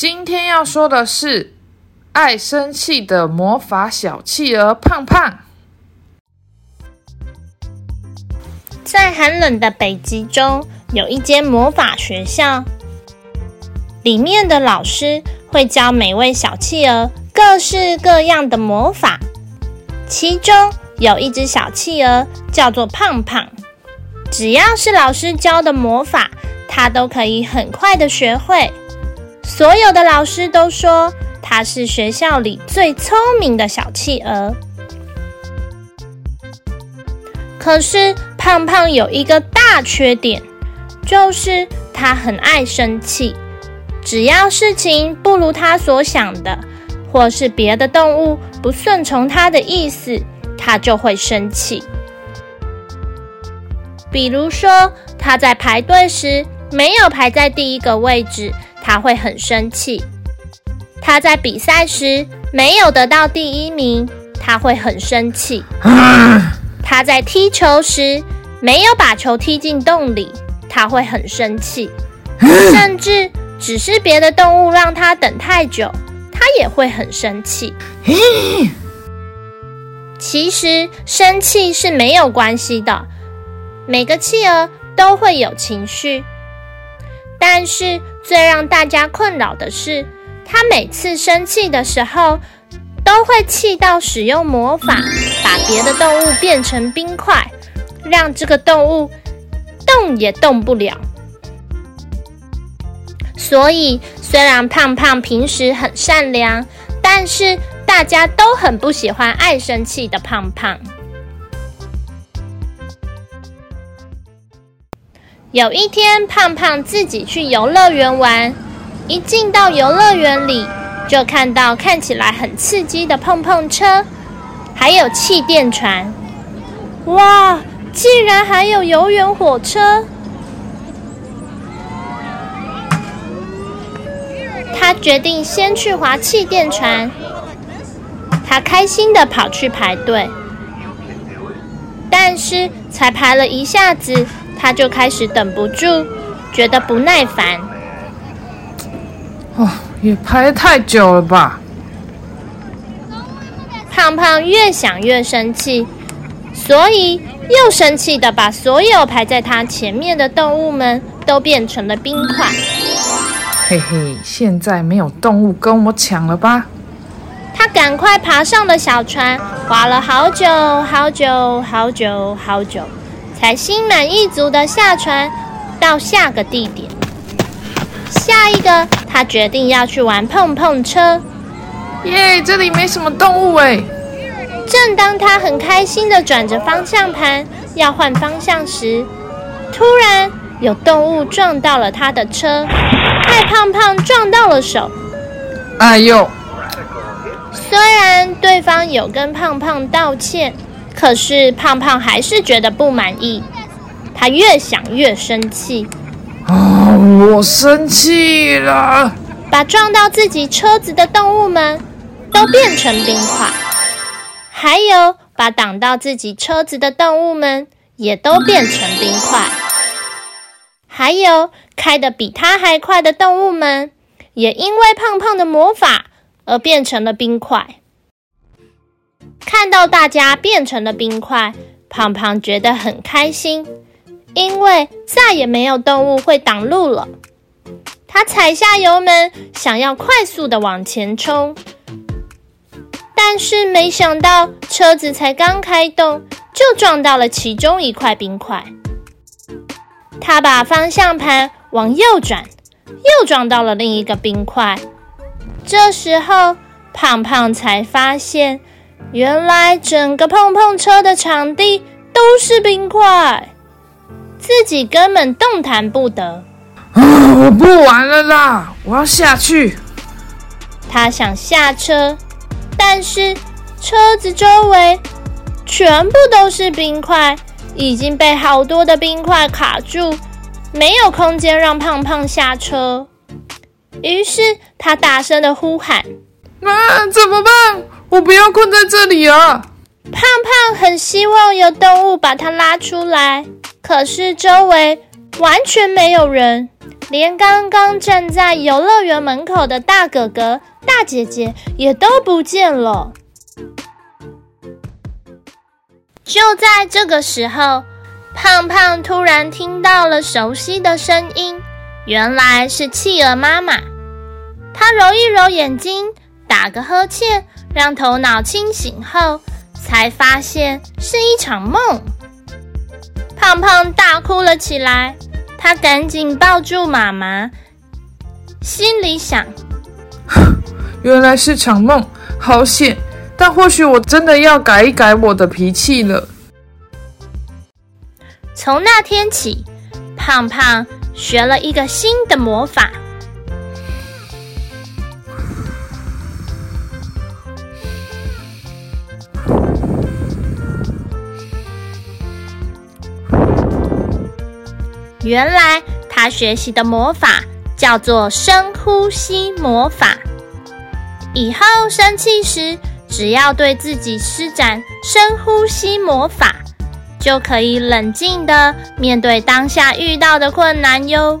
今天要说的是爱生气的魔法小企鹅胖胖。在寒冷的北极中，有一间魔法学校，里面的老师会教每位小企鹅各式各样的魔法。其中有一只小企鹅叫做胖胖，只要是老师教的魔法，它都可以很快的学会。所有的老师都说他是学校里最聪明的小企鹅。可是胖胖有一个大缺点，就是他很爱生气。只要事情不如他所想的，或是别的动物不顺从他的意思，他就会生气。比如说，他在排队时没有排在第一个位置。他会很生气。他在比赛时没有得到第一名，他会很生气。他在踢球时没有把球踢进洞里，他会很生气。甚至只是别的动物让他等太久，他也会很生气。其实生气是没有关系的，每个企鹅都会有情绪，但是。最让大家困扰的是，他每次生气的时候，都会气到使用魔法，把别的动物变成冰块，让这个动物动也动不了。所以，虽然胖胖平时很善良，但是大家都很不喜欢爱生气的胖胖。有一天，胖胖自己去游乐园玩，一进到游乐园里，就看到看起来很刺激的碰碰车，还有气垫船。哇，竟然还有游园火车！他决定先去划气垫船。他开心的跑去排队，但是才排了一下子。他就开始等不住，觉得不耐烦。哦，也排太久了吧？胖胖越想越生气，所以又生气的把所有排在他前面的动物们都变成了冰块。嘿嘿，现在没有动物跟我抢了吧？他赶快爬上了小船，划了好久好久好久好久。才心满意足的下船，到下个地点。下一个，他决定要去玩碰碰车。耶，这里没什么动物哎。正当他很开心的转着方向盘要换方向时，突然有动物撞到了他的车，害胖胖撞到了手。哎呦！虽然对方有跟胖胖道歉。可是胖胖还是觉得不满意，他越想越生气。啊！我生气了！把撞到自己车子的动物们都变成冰块，还有把挡到自己车子的动物们也都变成冰块，还有开的比他还快的动物们也因为胖胖的魔法而变成了冰块。看到大家变成了冰块，胖胖觉得很开心，因为再也没有动物会挡路了。他踩下油门，想要快速的往前冲，但是没想到车子才刚开动，就撞到了其中一块冰块。他把方向盘往右转，又撞到了另一个冰块。这时候，胖胖才发现。原来整个碰碰车的场地都是冰块，自己根本动弹不得。啊，我不玩了啦，我要下去。他想下车，但是车子周围全部都是冰块，已经被好多的冰块卡住，没有空间让胖胖下车。于是他大声的呼喊：“啊，怎么办？我不要困在这里啊！”胖胖很希望有动物把他拉出来，可是周围完全没有人，连刚刚站在游乐园门口的大哥哥。大姐姐也都不见了。就在这个时候，胖胖突然听到了熟悉的声音，原来是企鹅妈妈。他揉一揉眼睛，打个呵欠，让头脑清醒后，才发现是一场梦。胖胖大哭了起来，他赶紧抱住妈妈，心里想。原来是场梦，好险！但或许我真的要改一改我的脾气了。从那天起，胖胖学了一个新的魔法。原来他学习的魔法叫做深呼吸魔法。以后生气时，只要对自己施展深呼吸魔法，就可以冷静的面对当下遇到的困难哟。